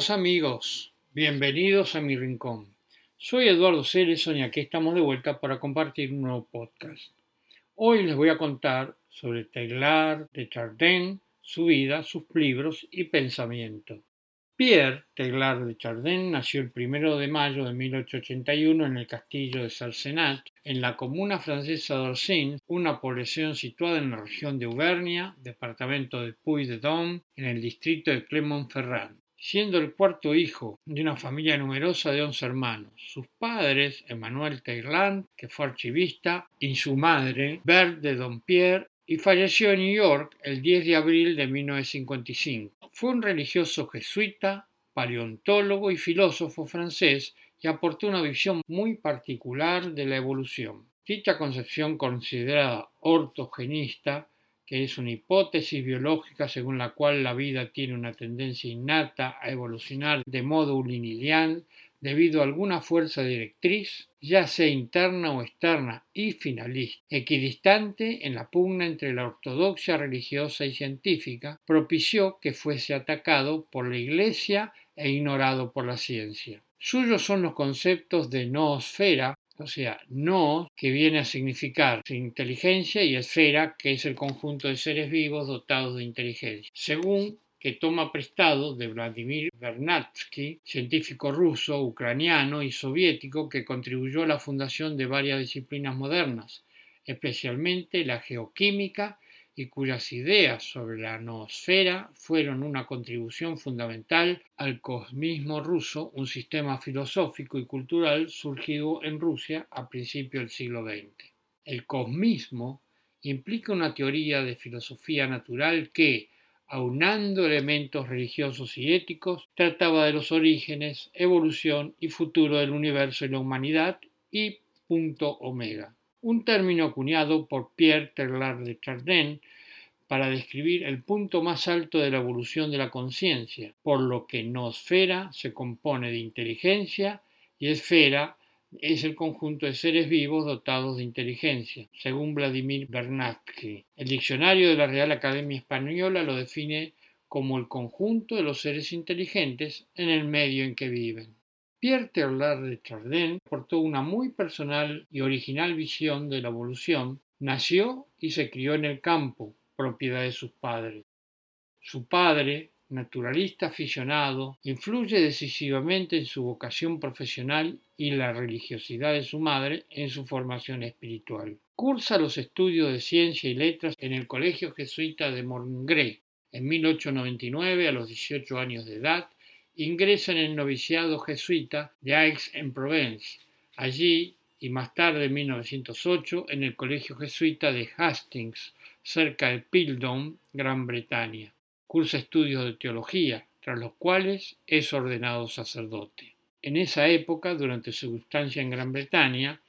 Queridos amigos, bienvenidos a mi rincón. Soy Eduardo Cerezo y aquí estamos de vuelta para compartir un nuevo podcast. Hoy les voy a contar sobre Teilhard de Chardin, su vida, sus libros y pensamiento. Pierre Teilhard de Chardin nació el 1 de mayo de 1881 en el castillo de Salsenat, en la comuna francesa d'Orsins, una población situada en la región de Auvernia, departamento de Puy-de-Dôme, en el distrito de Clermont-Ferrand siendo el cuarto hijo de una familia numerosa de once hermanos. Sus padres, Emmanuel Teilhard, que fue archivista, y su madre, Berthe de Dompierre, y falleció en New York el 10 de abril de 1955. Fue un religioso jesuita, paleontólogo y filósofo francés y aportó una visión muy particular de la evolución. Dicha concepción considerada ortogenista que es una hipótesis biológica según la cual la vida tiene una tendencia innata a evolucionar de modo unilineal debido a alguna fuerza directriz, ya sea interna o externa y finalista, equidistante en la pugna entre la ortodoxia religiosa y científica, propició que fuese atacado por la Iglesia e ignorado por la ciencia. Suyos son los conceptos de noosfera, o sea, no, que viene a significar inteligencia, y esfera, que es el conjunto de seres vivos dotados de inteligencia. Según que toma prestado de Vladimir Vernadsky, científico ruso, ucraniano y soviético que contribuyó a la fundación de varias disciplinas modernas, especialmente la geoquímica y cuyas ideas sobre la noosfera fueron una contribución fundamental al cosmismo ruso, un sistema filosófico y cultural surgido en Rusia a principios del siglo XX. El cosmismo implica una teoría de filosofía natural que, aunando elementos religiosos y éticos, trataba de los orígenes, evolución y futuro del universo y la humanidad y punto omega un término acuñado por Pierre Teilhard de Chardin para describir el punto más alto de la evolución de la conciencia, por lo que noosfera se compone de inteligencia y esfera es el conjunto de seres vivos dotados de inteligencia, según Vladimir Bernatsky. El diccionario de la Real Academia Española lo define como el conjunto de los seres inteligentes en el medio en que viven. Pierre Teilhard de Chardin aportó una muy personal y original visión de la evolución. Nació y se crió en el campo, propiedad de sus padres. Su padre, naturalista aficionado, influye decisivamente en su vocación profesional y la religiosidad de su madre en su formación espiritual. Cursa los estudios de ciencia y letras en el Colegio Jesuita de Morngré. En 1899, a los 18 años de edad, ingresa en el noviciado jesuita de Aix-en-Provence. Allí, y más tarde en 1908, en el Colegio Jesuita de Hastings, cerca de Pildown, Gran Bretaña. Cursa estudios de teología, tras los cuales es ordenado sacerdote. En esa época, durante su estancia en Gran Bretaña,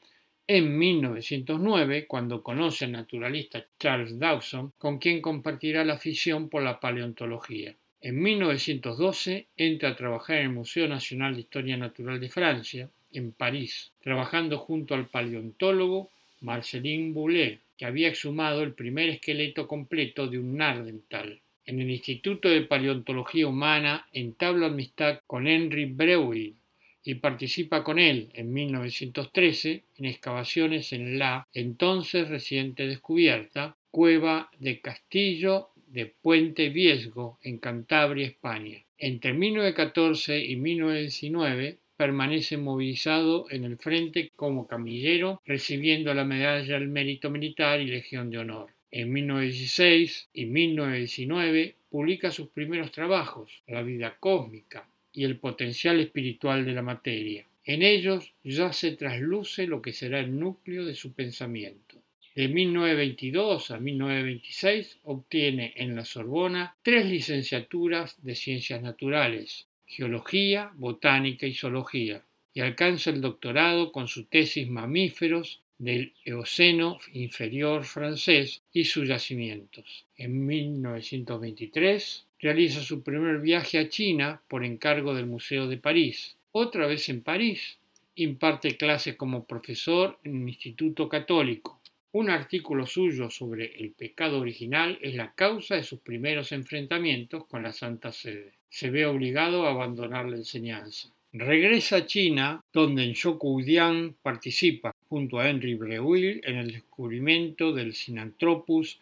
en 1909, cuando conoce al naturalista Charles Dawson, con quien compartirá la afición por la paleontología. En 1912 entra a trabajar en el Museo Nacional de Historia Natural de Francia, en París, trabajando junto al paleontólogo Marcelin Boulet, que había exhumado el primer esqueleto completo de un nardental. En el Instituto de Paleontología Humana entabla amistad con Henry Breuil y participa con él en 1913 en excavaciones en la entonces reciente descubierta cueva de Castillo de Puente Viesgo, en Cantabria, España. Entre 1914 y 1919 permanece movilizado en el frente como camillero, recibiendo la medalla al mérito militar y Legión de Honor. En 1916 y 1919 publica sus primeros trabajos, La vida cósmica y el potencial espiritual de la materia. En ellos ya se trasluce lo que será el núcleo de su pensamiento. De 1922 a 1926 obtiene en la Sorbona tres licenciaturas de ciencias naturales, geología, botánica y zoología, y alcanza el doctorado con su tesis Mamíferos del Eoceno inferior francés y sus yacimientos. En 1923 realiza su primer viaje a China por encargo del Museo de París. Otra vez en París, imparte clases como profesor en un instituto católico Un artículo suyo sobre el pecado original es la causa de sus primeros enfrentamientos con la Santa Sede. Se ve obligado a abandonar la enseñanza. Regresa a China, donde en Shokudian participa junto a Henry Breuil en el descubrimiento del Sinanthropus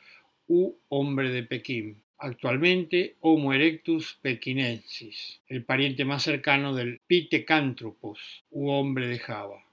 u hombre de Pekín, actualmente Homo erectus pekinensis, el pariente más cercano del Pithecanthropus u hombre de Java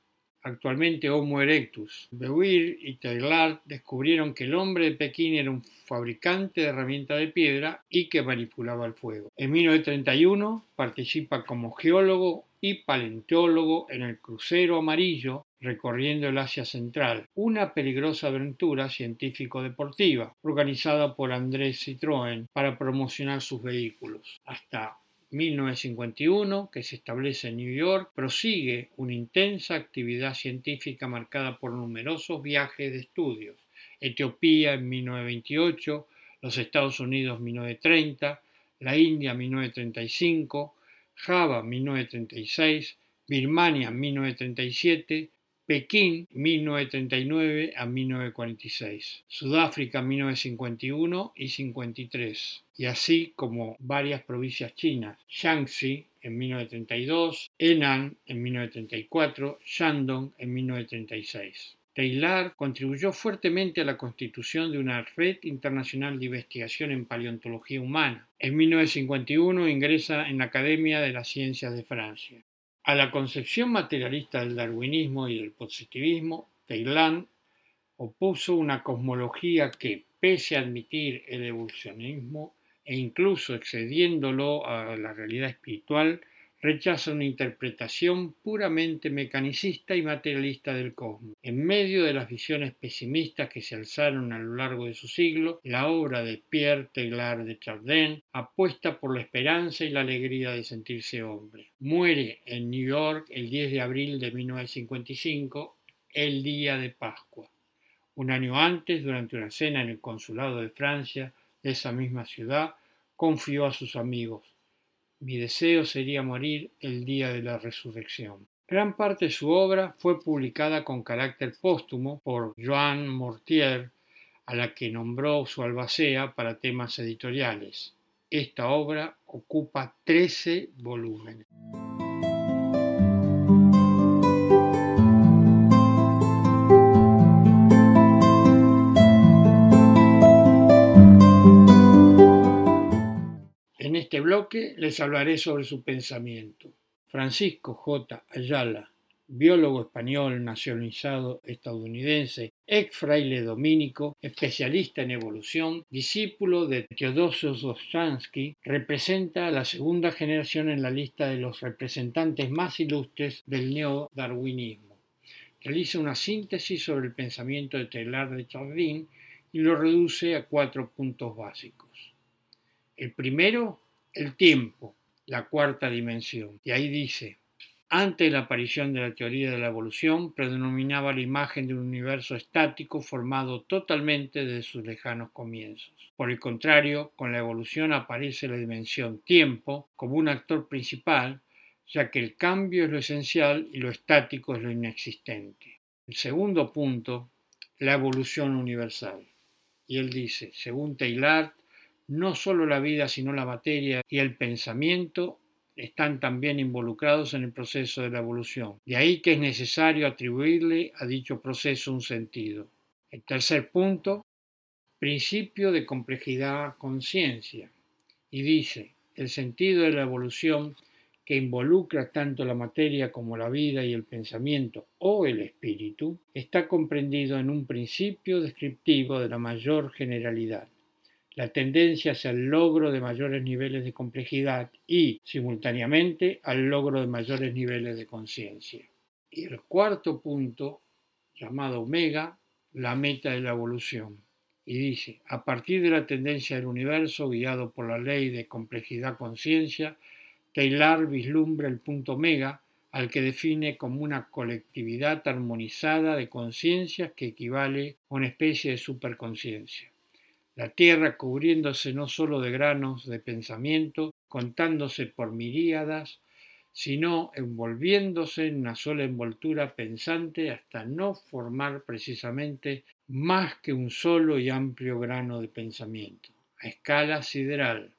actualmente Homo erectus. Beuir y Taylor descubrieron que el hombre de Pekín era un fabricante de herramientas de piedra y que manipulaba el fuego. En 1931 participa como geólogo y paleontólogo en el crucero amarillo recorriendo el Asia Central, una peligrosa aventura científico-deportiva organizada por Andrés Citroën para promocionar sus vehículos. Hasta 1951, que se establece en New York, prosigue una intensa actividad científica marcada por numerosos viajes de estudios. Etiopía en 1928, los Estados Unidos en 1930, la India en 1935, Java en 1936, Birmania en 1937, Pekín 1939 a 1946, Sudáfrica 1951 y 53, y así como varias provincias chinas, Shaanxi en 1932, Henan en 1934, Shandong en 1936. Taylor contribuyó fuertemente a la constitución de una red internacional de investigación en paleontología humana. En 1951 ingresa en la Academia de las Ciencias de Francia. A la concepción materialista del darwinismo y del positivismo, Taylor opuso una cosmología que, pese a admitir el evolucionismo e incluso excediéndolo a la realidad espiritual, rechaza una interpretación puramente mecanicista y materialista del cosmos. En medio de las visiones pesimistas que se alzaron a lo largo de su siglo, la obra de Pierre Teilhard de Chardin apuesta por la esperanza y la alegría de sentirse hombre. Muere en New York el 10 de abril de 1955, el día de Pascua. Un año antes, durante una cena en el consulado de Francia de esa misma ciudad, confió a sus amigos mi deseo sería morir el día de la resurrección. Gran parte de su obra fue publicada con carácter póstumo por Joan Mortier, a la que nombró su albacea para temas editoriales. Esta obra ocupa 13 volúmenes. Este bloque les hablaré sobre su pensamiento. Francisco J. Ayala, biólogo español nacionalizado estadounidense, ex fraile dominico, especialista en evolución, discípulo de Teodosio Dostoevsky, representa a la segunda generación en la lista de los representantes más ilustres del neodarwinismo. Realiza una síntesis sobre el pensamiento de Taylor de Chardin y lo reduce a cuatro puntos básicos. El primero el tiempo, la cuarta dimensión. Y ahí dice, antes de la aparición de la teoría de la evolución, predominaba la imagen de un universo estático formado totalmente desde sus lejanos comienzos. Por el contrario, con la evolución aparece la dimensión tiempo como un actor principal, ya que el cambio es lo esencial y lo estático es lo inexistente. El segundo punto, la evolución universal. Y él dice, según Taylor, no solo la vida, sino la materia y el pensamiento están también involucrados en el proceso de la evolución. De ahí que es necesario atribuirle a dicho proceso un sentido. El tercer punto, principio de complejidad conciencia. Y dice, el sentido de la evolución que involucra tanto la materia como la vida y el pensamiento o el espíritu, está comprendido en un principio descriptivo de la mayor generalidad la tendencia hacia el logro de mayores niveles de complejidad y, simultáneamente, al logro de mayores niveles de conciencia. Y el cuarto punto, llamado omega, la meta de la evolución. Y dice, a partir de la tendencia del universo, guiado por la ley de complejidad-conciencia, Taylor vislumbra el punto omega, al que define como una colectividad armonizada de conciencias que equivale a una especie de superconciencia la tierra cubriéndose no sólo de granos de pensamiento, contándose por miríadas, sino envolviéndose en una sola envoltura pensante hasta no formar precisamente más que un solo y amplio grano de pensamiento, a escala sideral,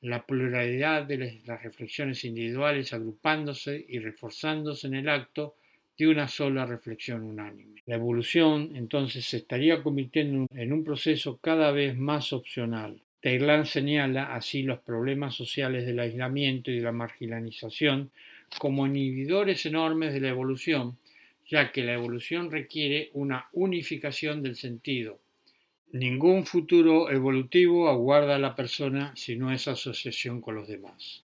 la pluralidad de las reflexiones individuales agrupándose y reforzándose en el acto de una sola reflexión unánime. La evolución entonces se estaría convirtiendo en un proceso cada vez más opcional. Taylor señala así los problemas sociales del aislamiento y de la marginalización como inhibidores enormes de la evolución, ya que la evolución requiere una unificación del sentido, Ningún futuro evolutivo aguarda a la persona si no es asociación con los demás.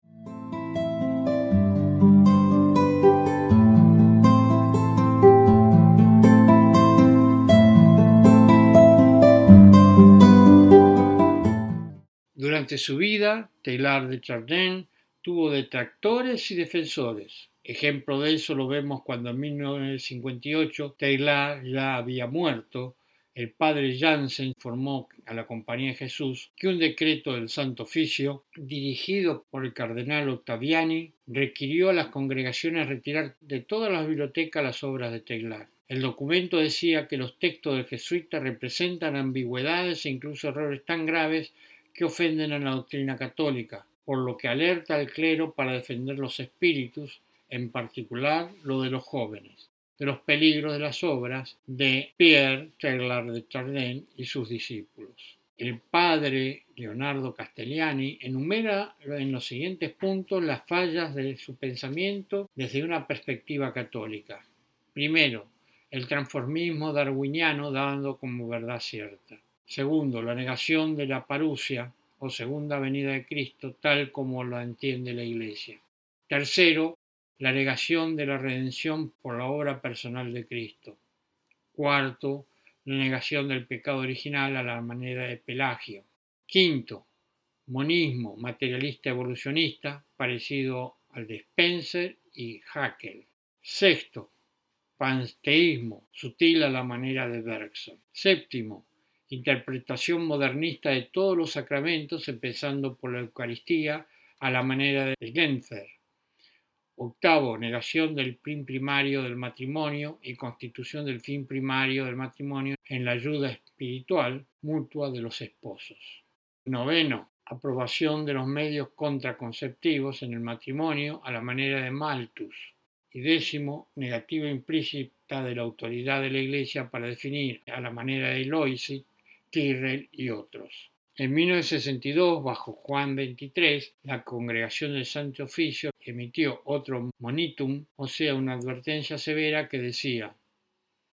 Durante su vida, Taylor de Chardin tuvo detractores y defensores. Ejemplo de eso lo vemos cuando en 1958 Taylor ya había muerto el padre Jansen informó a la Compañía de Jesús que un decreto del Santo Oficio, dirigido por el cardenal Octaviani, requirió a las congregaciones retirar de todas las bibliotecas las obras de Teglar. El documento decía que los textos del jesuita representan ambigüedades e incluso errores tan graves que ofenden a la doctrina católica, por lo que alerta al clero para defender los espíritus, en particular lo de los jóvenes de los peligros de las obras de Pierre Teilhard de Chardin y sus discípulos. El padre Leonardo Castellani enumera en los siguientes puntos las fallas de su pensamiento desde una perspectiva católica. Primero, el transformismo darwiniano dando como verdad cierta. Segundo, la negación de la parucia o segunda venida de Cristo tal como lo entiende la Iglesia. Tercero, la negación de la redención por la obra personal de Cristo. Cuarto, la negación del pecado original a la manera de Pelagio. Quinto, monismo materialista evolucionista parecido al de Spencer y Haeckel. Sexto, panteísmo sutil a la manera de Bergson. Séptimo, interpretación modernista de todos los sacramentos, empezando por la Eucaristía a la manera de Genther. Octavo, negación del fin primario del matrimonio y constitución del fin primario del matrimonio en la ayuda espiritual mutua de los esposos. Noveno, aprobación de los medios contraconceptivos en el matrimonio a la manera de Malthus. Y décimo, negativa implícita de la autoridad de la Iglesia para definir a la manera de Loisit, Tyrrell y otros. En 1962, bajo Juan XXIII, la Congregación del Santo Oficio emitió otro monitum, o sea, una advertencia severa que decía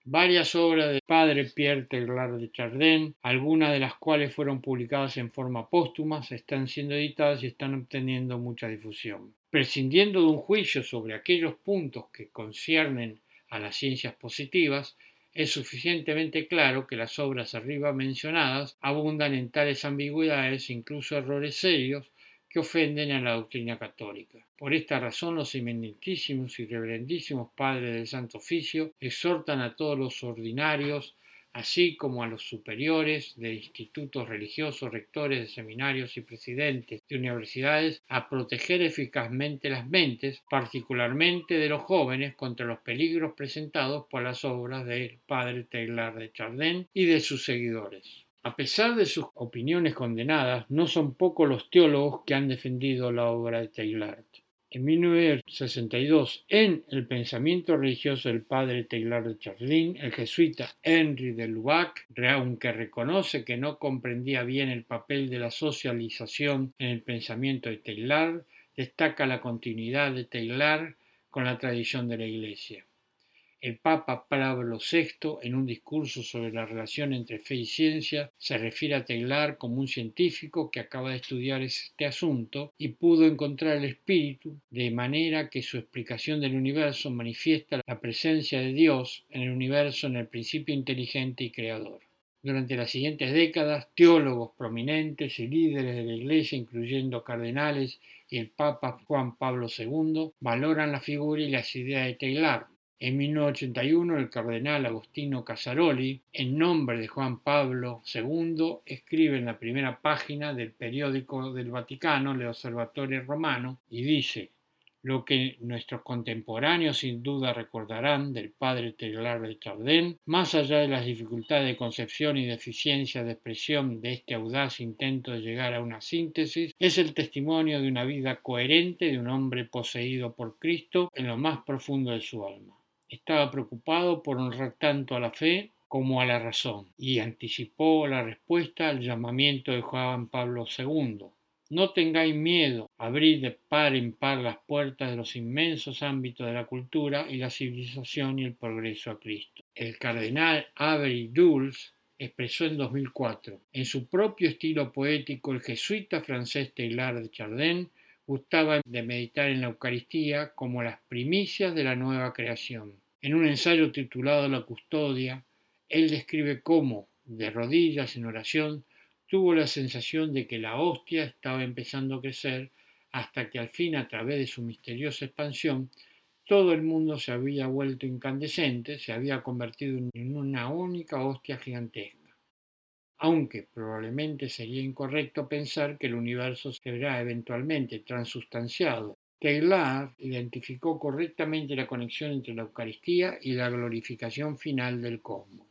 Varias obras del padre Pierre Teilhard de Chardin, algunas de las cuales fueron publicadas en forma póstuma, están siendo editadas y están obteniendo mucha difusión. Prescindiendo de un juicio sobre aquellos puntos que conciernen a las ciencias positivas, es suficientemente claro que las obras arriba mencionadas abundan en tales ambigüedades incluso errores serios que ofenden a la doctrina católica. Por esta razón los eminentísimos y reverendísimos padres del Santo Oficio exhortan a todos los ordinarios así como a los superiores de institutos religiosos, rectores de seminarios y presidentes de universidades, a proteger eficazmente las mentes, particularmente de los jóvenes, contra los peligros presentados por las obras del padre Taylor de Chardin y de sus seguidores. A pesar de sus opiniones condenadas, no son pocos los teólogos que han defendido la obra de Taylor en 1962 en El pensamiento religioso del padre Taylor de Chardin, el jesuita Henry de Lubac, aunque reconoce que no comprendía bien el papel de la socialización en el pensamiento de Taylor, destaca la continuidad de Taylor con la tradición de la Iglesia. El Papa Pablo VI, en un discurso sobre la relación entre fe y ciencia, se refiere a Taylor como un científico que acaba de estudiar este asunto y pudo encontrar el espíritu, de manera que su explicación del universo manifiesta la presencia de Dios en el universo en el principio inteligente y creador. Durante las siguientes décadas, teólogos prominentes y líderes de la Iglesia, incluyendo cardenales y el Papa Juan Pablo II, valoran la figura y las ideas de Taylor, en 1981, el cardenal Agostino Casaroli, en nombre de Juan Pablo II, escribe en la primera página del periódico del Vaticano, el Observatorio Romano, y dice, Lo que nuestros contemporáneos sin duda recordarán del padre Teilhard de Chardin, más allá de las dificultades de concepción y deficiencia de expresión de este audaz intento de llegar a una síntesis, es el testimonio de una vida coherente de un hombre poseído por Cristo en lo más profundo de su alma. Estaba preocupado por honrar tanto a la fe como a la razón y anticipó la respuesta al llamamiento de Juan Pablo II no tengáis miedo, abrid de par en par las puertas de los inmensos ámbitos de la cultura y la civilización y el progreso a Cristo. El cardenal Avery Dulles expresó en 2004. En su propio estilo poético, el jesuita francés Teilhard de Chardin gustaba de meditar en la Eucaristía como las primicias de la nueva creación. En un ensayo titulado La custodia, él describe cómo, de rodillas en oración, tuvo la sensación de que la hostia estaba empezando a crecer hasta que al fin, a través de su misteriosa expansión, todo el mundo se había vuelto incandescente, se había convertido en una única hostia gigantesca. Aunque probablemente sería incorrecto pensar que el universo será eventualmente transustanciado, Taylor identificó correctamente la conexión entre la Eucaristía y la glorificación final del cosmos.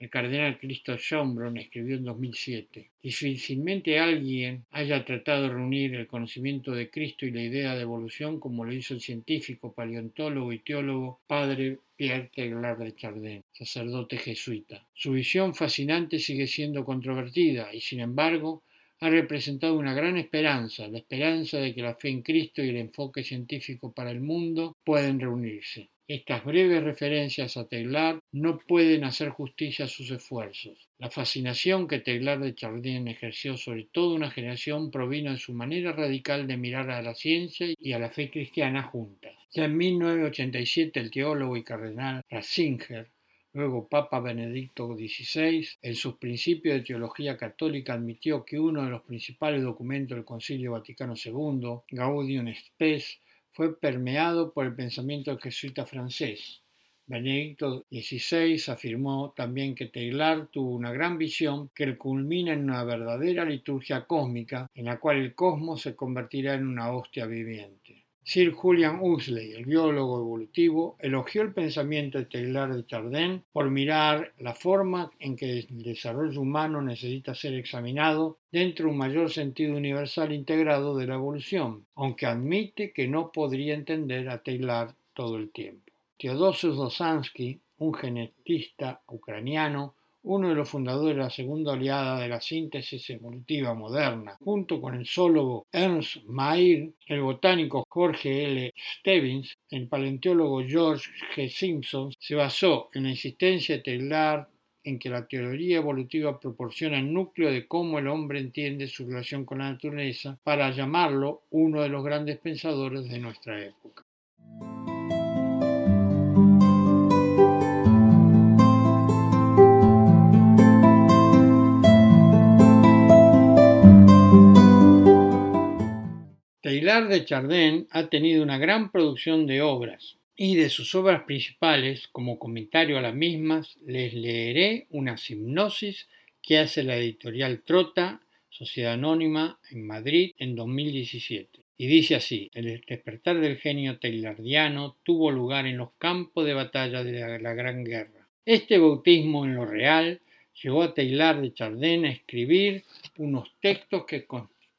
El cardenal Christoph Schönbrunn escribió en 2007, difícilmente alguien haya tratado de reunir el conocimiento de Cristo y la idea de evolución como lo hizo el científico, paleontólogo y teólogo padre Pierre Teilhard de Chardin, sacerdote jesuita. Su visión fascinante sigue siendo controvertida y, sin embargo, ha representado una gran esperanza, la esperanza de que la fe en Cristo y el enfoque científico para el mundo pueden reunirse. Estas breves referencias a Taylor no pueden hacer justicia a sus esfuerzos. La fascinación que Taylor de Chardin ejerció sobre toda una generación provino de su manera radical de mirar a la ciencia y a la fe cristiana juntas. Ya en 1987 el teólogo y cardenal Ratzinger Luego Papa Benedicto XVI, en sus principios de teología católica, admitió que uno de los principales documentos del Concilio Vaticano II, Gaudium Spes, fue permeado por el pensamiento jesuita francés. Benedicto XVI afirmó también que Taylor tuvo una gran visión que culmina en una verdadera liturgia cósmica en la cual el cosmos se convertirá en una hostia viviente. Sir Julian Huxley, el biólogo evolutivo, elogió el pensamiento de Taylor de Chardin por mirar la forma en que el desarrollo humano necesita ser examinado dentro de un mayor sentido universal integrado de la evolución, aunque admite que no podría entender a Taylor todo el tiempo. Teodosius Dosansky, un genetista ucraniano, uno de los fundadores de la segunda oleada de la síntesis evolutiva moderna, junto con el zoólogo Ernst Mayr, el botánico Jorge L. Stebbins, el paleontólogo George G. Simpson, se basó en la insistencia Taylor en que la teoría evolutiva proporciona el núcleo de cómo el hombre entiende su relación con la naturaleza para llamarlo uno de los grandes pensadores de nuestra época. Taylor de Chardin ha tenido una gran producción de obras y de sus obras principales, como comentario a las mismas, les leeré una hipnosis que hace la editorial Trota, Sociedad Anónima, en Madrid, en 2017. Y dice así, el despertar del genio taylordiano tuvo lugar en los campos de batalla de la, Gran Guerra. Este bautismo en lo real llevó a Taylor de Chardin a escribir unos textos que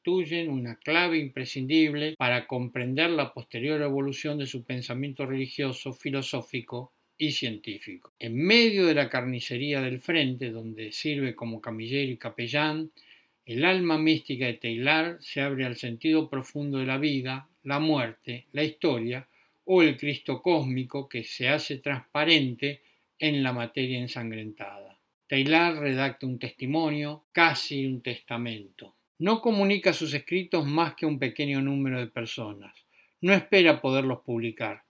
una clave imprescindible para comprender la posterior evolución de su pensamiento religioso, filosófico y científico. En medio de la carnicería del frente, donde sirve como camillero y capellán, el alma mística de Taylor se abre al sentido profundo de la vida, la muerte, la historia o el Cristo cósmico que se hace transparente en la materia ensangrentada. Taylor redacta un testimonio, casi un testamento. No comunica sus escritos más que a un pequeño número de personas. No espera poderlos publicar.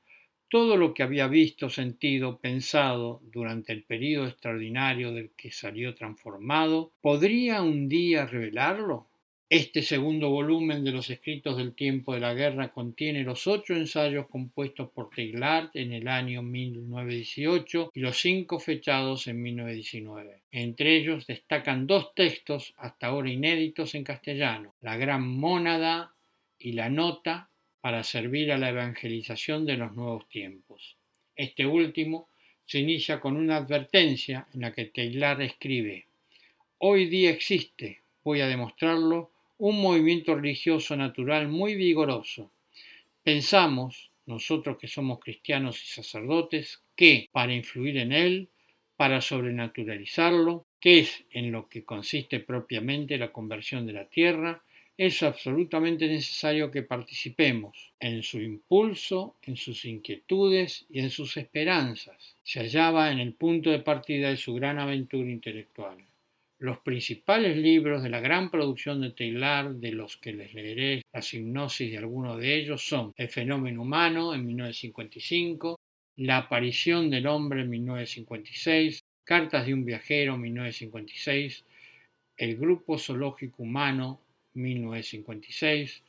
Todo lo que había visto, sentido, pensado durante el periodo extraordinario del que salió transformado, ¿podría un día revelarlo? Este segundo volumen de los escritos del tiempo de la guerra contiene los ocho ensayos compuestos por Teilhard en el año 1918 y los cinco fechados en 1919. Entre ellos destacan dos textos hasta ahora inéditos en castellano, La Gran Mónada y La Nota para servir a la evangelización de los nuevos tiempos. Este último se inicia con una advertencia en la que Taylor escribe, Hoy día existe, voy a demostrarlo, un movimiento religioso natural muy vigoroso. Pensamos, nosotros que somos cristianos y sacerdotes, que para influir en él, para sobrenaturalizarlo, que es en lo que consiste propiamente la conversión de la tierra, es absolutamente necesario que participemos en su impulso, en sus inquietudes y en sus esperanzas. Se hallaba en el punto de partida de su gran aventura intelectual. Los principales libros de la gran producción de Taylor, de los que les leeré la hipnosis de algunos de ellos, son El fenómeno humano en 1955, La aparición del hombre en 1956, Cartas de un viajero en 1956, El grupo zoológico humano 1956,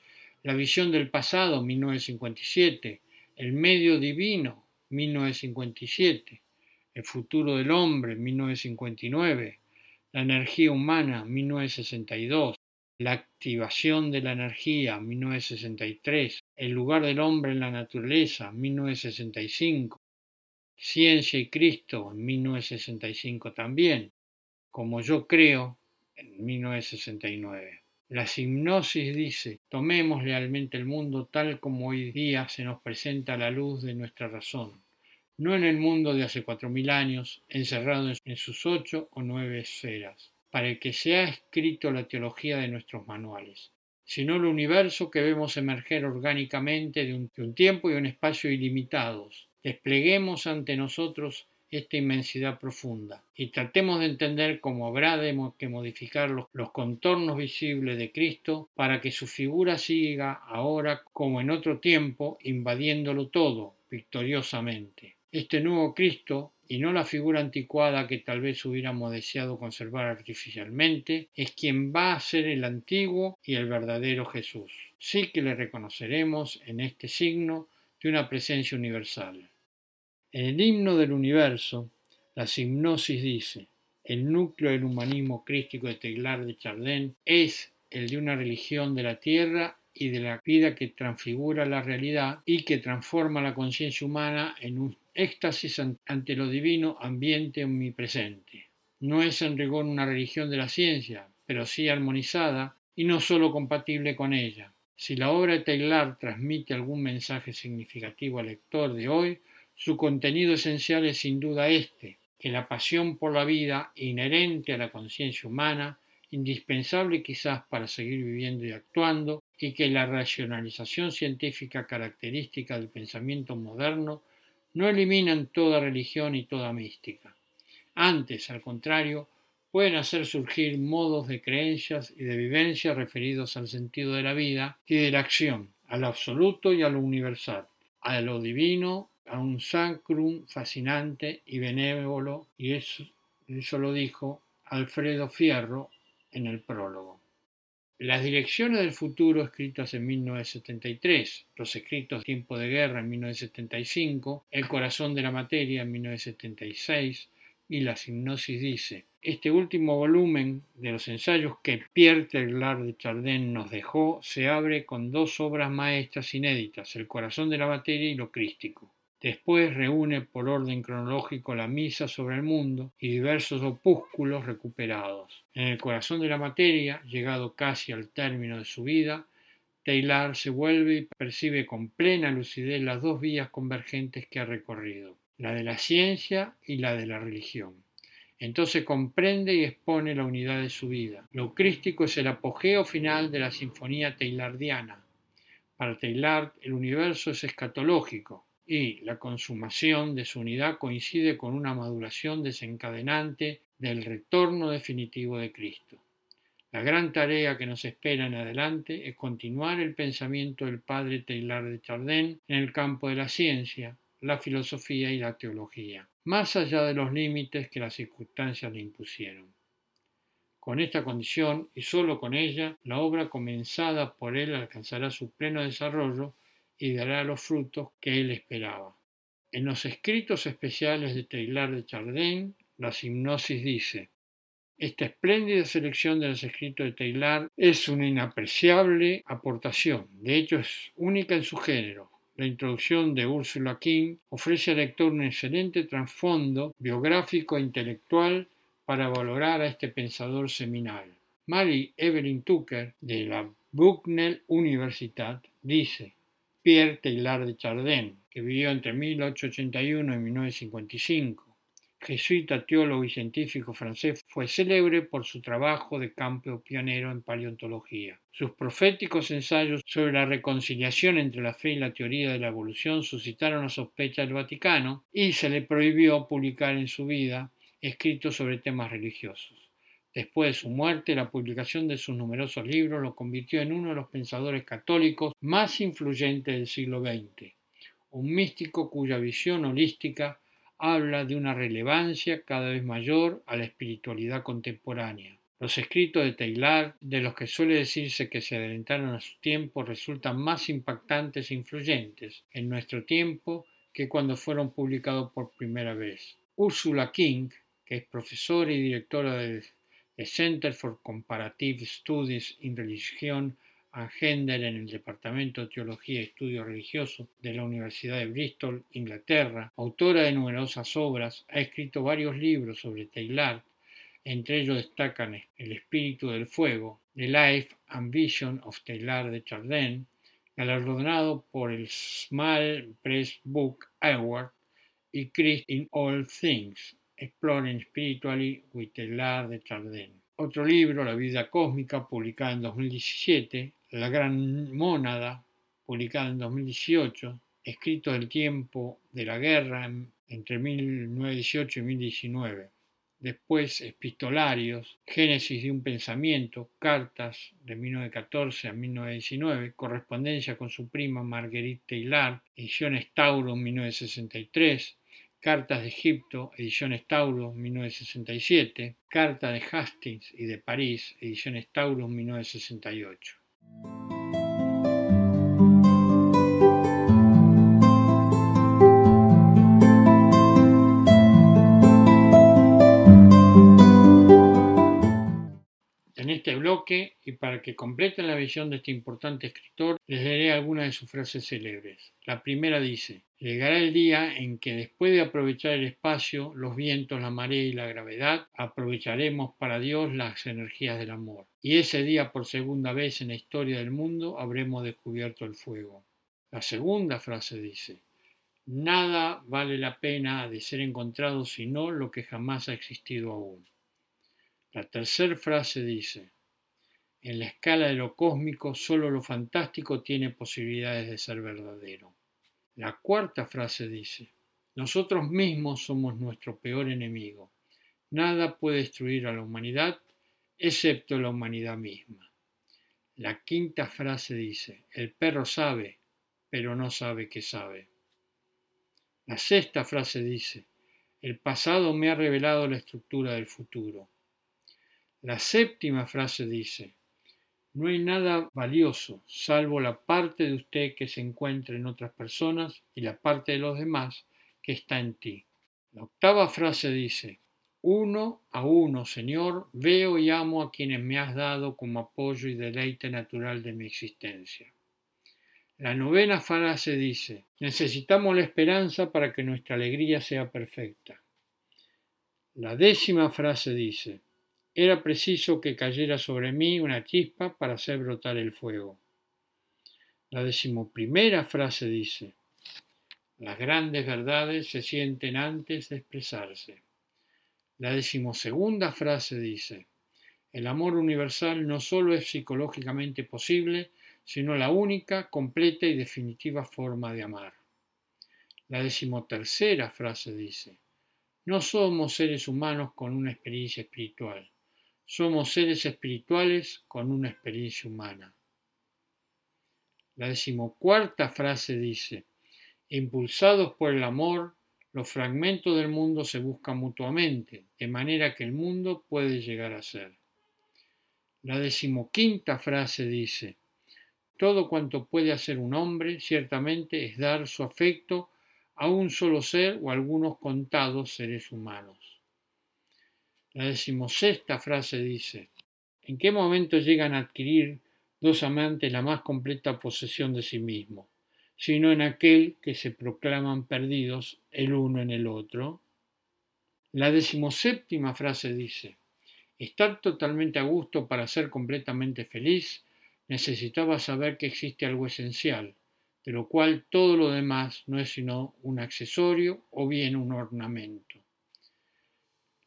La visión del pasado 1957, El medio divino 1957, El futuro del hombre 1959, La energía humana 1962, La activación de la energía 1963, El lugar del hombre en la naturaleza 1965, Ciencia y Cristo en 1965 también, como yo creo en 1969. La hipnosis dice, tomemos realmente el mundo tal como hoy día se nos presenta a la luz de nuestra razón, no en el mundo de hace cuatro mil años, encerrado en sus ocho o nueve esferas, para el que se ha escrito la teología de nuestros manuales, sino el universo que vemos emerger orgánicamente de un, de tiempo y un espacio ilimitados. Despleguemos ante nosotros esta inmensidad profunda y tratemos de entender cómo habrá que modificar los, los, contornos visibles de Cristo para que su figura siga ahora como en otro tiempo invadiéndolo todo victoriosamente. Este nuevo Cristo y no la figura anticuada que tal vez hubiéramos deseado conservar artificialmente, es quien va a ser el antiguo y el verdadero Jesús. Sí que le reconoceremos en este signo de una presencia universal. En el himno del universo, la hipnosis dice, el núcleo del humanismo crístico de Teglar de Chardin es el de una religión de la tierra y de la vida que transfigura la realidad y que transforma la conciencia humana en un éxtasis ante lo divino ambiente omnipresente. No es en rigor una religión de la ciencia, pero sí armonizada y no sólo compatible con ella. Si la obra de Taylor transmite algún mensaje significativo al lector de hoy, su contenido esencial es sin duda este, que la pasión por la vida, inherente a la conciencia humana, indispensable quizás para seguir viviendo y actuando, y que la racionalización científica característica del pensamiento moderno no eliminan toda religión y toda mística. Antes, al contrario, pueden hacer surgir modos de creencias y de vivencia referidos al sentido de la vida y de la acción, al absoluto y a lo universal, a lo divino a un sacrum fascinante y benévolo, y eso, eso lo dijo Alfredo Fierro en el prólogo. Las direcciones del futuro escritas en 1973, los escritos Tiempo de Guerra en 1975, El corazón de la materia en 1976 y La hipnosis dice. Este último volumen de los ensayos que Pierre Teilhard de Chardin nos dejó se abre con dos obras maestras inéditas, El corazón de la materia y Lo crístico. Después reúne por orden cronológico la misa sobre el mundo y diversos opúsculos recuperados. En el corazón de la materia, llegado casi al término de su vida, Taylor se vuelve y percibe con plena lucidez las dos vías convergentes que ha recorrido, la de la ciencia y la de la religión. Entonces comprende y expone la unidad de su vida. Lo crístico es el apogeo final de la sinfonía taylordiana. Para Taylor el universo es escatológico, y la consumación de su unidad coincide con una maduración desencadenante del retorno definitivo de Cristo. La gran tarea que nos espera en adelante es continuar el pensamiento del padre Taylor de Chardin en el campo de la ciencia, la filosofía y la teología, más allá de los límites que las circunstancias le impusieron. Con esta condición, y sólo con ella, la obra comenzada por él alcanzará su pleno desarrollo y dará los frutos que él esperaba. En los escritos especiales de Taylor de Chardin, la hipnosis dice, Esta espléndida selección de los escritos de Taylor es una inapreciable aportación, de hecho es única en su género. La introducción de Ursula King ofrece al lector un excelente trasfondo biográfico e intelectual para valorar a este pensador seminal. Mary Evelyn Tucker, de la Bucknell Universitat, dice Pierre Taylor de Chardin, que vivió entre 1881 y 1955 jesuita, teólogo y científico francés, fue célebre por su trabajo de campo pionero en paleontología. Sus proféticos ensayos sobre la reconciliación entre la fe y la teoría de la evolución suscitaron la sospecha del Vaticano y se le prohibió publicar en su vida escritos sobre temas religiosos. Después de su muerte, la publicación de sus numerosos libros lo convirtió en uno de los pensadores católicos más influyentes del siglo XX, un místico cuya visión holística habla de una relevancia cada vez mayor a la espiritualidad contemporánea. Los escritos de Taylor, de los que suele decirse que se adelantaron a su tiempo, resultan más impactantes e influyentes en nuestro tiempo que cuando fueron publicados por primera vez. Ursula King, que es profesora y directora del Center for Comparative Studies in Religion Gender en el Departamento de Teología y Estudios Religiosos de la Universidad de Bristol, Inglaterra, autora de numerosas obras, ha escrito varios libros sobre Taylor, entre ellos destacan El espíritu del fuego, The Life and Vision of Taylor de Chardin, galardonado por el Small Press Book Award, y Christ in All Things, Exploring Spiritually with Taylor de Chardin. Otro libro, La vida cósmica, publicado en 2017, la Gran Mónada, publicada en 2018, escrito del tiempo de la guerra entre 1918 y 1919. Después, Epistolarios, Génesis de un pensamiento, cartas de 1914 a 1919, correspondencia con su prima Marguerite Taylor, ediciones Tauro 1963, Cartas de Egipto, ediciones Tauro 1967, Carta de Hastings y de París, ediciones Tauro 1968. Este bloque, y para que completen la visión de este importante escritor, les leeré algunas de sus frases célebres. La primera dice, Llegará el día en que después de aprovechar el espacio, los vientos, la marea y la gravedad, aprovecharemos para Dios las energías del amor. Y ese día, por segunda vez en la historia del mundo, habremos descubierto el fuego. La segunda frase dice, Nada vale la pena de ser encontrado sino lo que jamás ha existido aún. La tercera frase dice, en la escala de lo cósmico, solo lo fantástico tiene posibilidades de ser verdadero. La cuarta frase dice, nosotros mismos somos nuestro peor enemigo. Nada puede destruir a la humanidad excepto la humanidad misma. La quinta frase dice, el perro sabe, pero no sabe que sabe. La sexta frase dice, el pasado me ha revelado la estructura del futuro. La séptima frase dice, no hay nada valioso salvo la parte de usted que se encuentra en otras personas y la parte de los demás que está en ti. La octava frase dice, uno a uno, Señor, veo y amo a quienes me has dado como apoyo y deleite natural de mi existencia. La novena frase dice, necesitamos la esperanza para que nuestra alegría sea perfecta. La décima frase dice, era preciso que cayera sobre mí una chispa para hacer brotar el fuego. La decimoprimera frase dice, las grandes verdades se sienten antes de expresarse. La decimosegunda frase dice, el amor universal no solo es psicológicamente posible, sino la única, completa y definitiva forma de amar. La decimotercera frase dice, no somos seres humanos con una experiencia espiritual. Somos seres espirituales con una experiencia humana. La decimocuarta frase dice, impulsados por el amor, los fragmentos del mundo se buscan mutuamente, de manera que el mundo puede llegar a ser. La decimoquinta frase dice, todo cuanto puede hacer un hombre ciertamente es dar su afecto a un solo ser o a algunos contados seres humanos. La decimosexta frase dice, ¿en qué momento llegan a adquirir dos amantes la más completa posesión de sí mismo, sino en aquel que se proclaman perdidos el uno en el otro? La decimoséptima frase dice, estar totalmente a gusto para ser completamente feliz necesitaba saber que existe algo esencial, de lo cual todo lo demás no es sino un accesorio o bien un ornamento.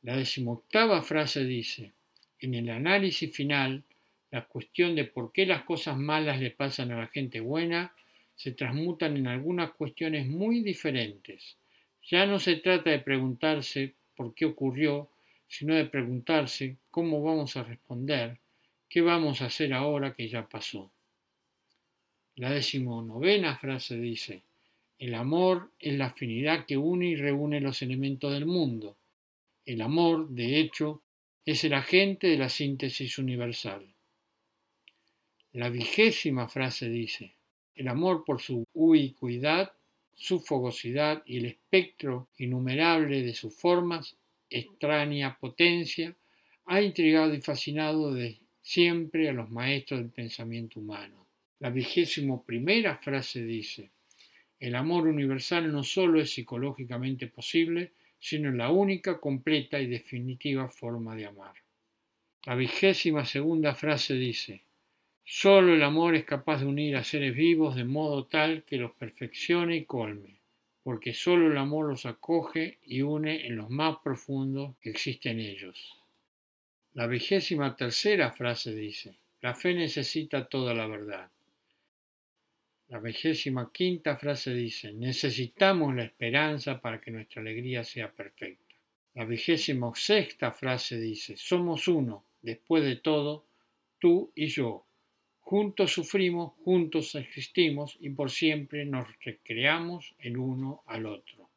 La decimoctava frase dice, en el análisis final, la cuestión de por qué las cosas malas le pasan a la gente buena se transmutan en algunas cuestiones muy diferentes. Ya no se trata de preguntarse por qué ocurrió, sino de preguntarse cómo vamos a responder, qué vamos a hacer ahora que ya pasó. La decimonovena frase dice, el amor es la afinidad que une y reúne los elementos del mundo. El amor, de hecho, es el agente de la síntesis universal. La vigésima frase dice, el amor por su ubicuidad su fogosidad y el espectro innumerable de sus formas, extraña potencia, ha intrigado y fascinado de siempre a los maestros del pensamiento humano. La vigésimo primera frase dice, el amor universal no solo es psicológicamente posible, sino la única, completa y definitiva forma de amar. La vigésima segunda frase dice, Solo el amor es capaz de unir a seres vivos de modo tal que los perfeccione y colme, porque solo el amor los acoge y une en los más profundos que existen ellos. La vigésima tercera frase dice, la fe necesita toda la verdad. La vigésima quinta frase dice, necesitamos la esperanza para que nuestra alegría sea perfecta. La vigésima sexta frase dice, somos uno, después de todo, tú y yo, Juntos sufrimos, juntos existimos y por siempre nos recreamos el uno al otro.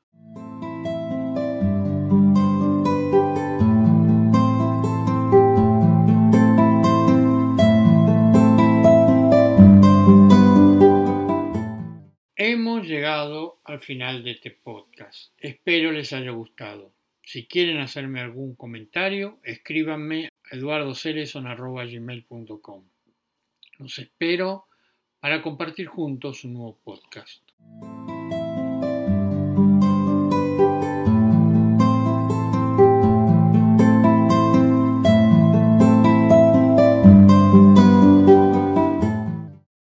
Hemos llegado al final de este podcast. Espero les haya gustado. Si quieren hacerme algún comentario, escríbanme a eduardocereson.com. Los espero para compartir juntos un nuevo podcast.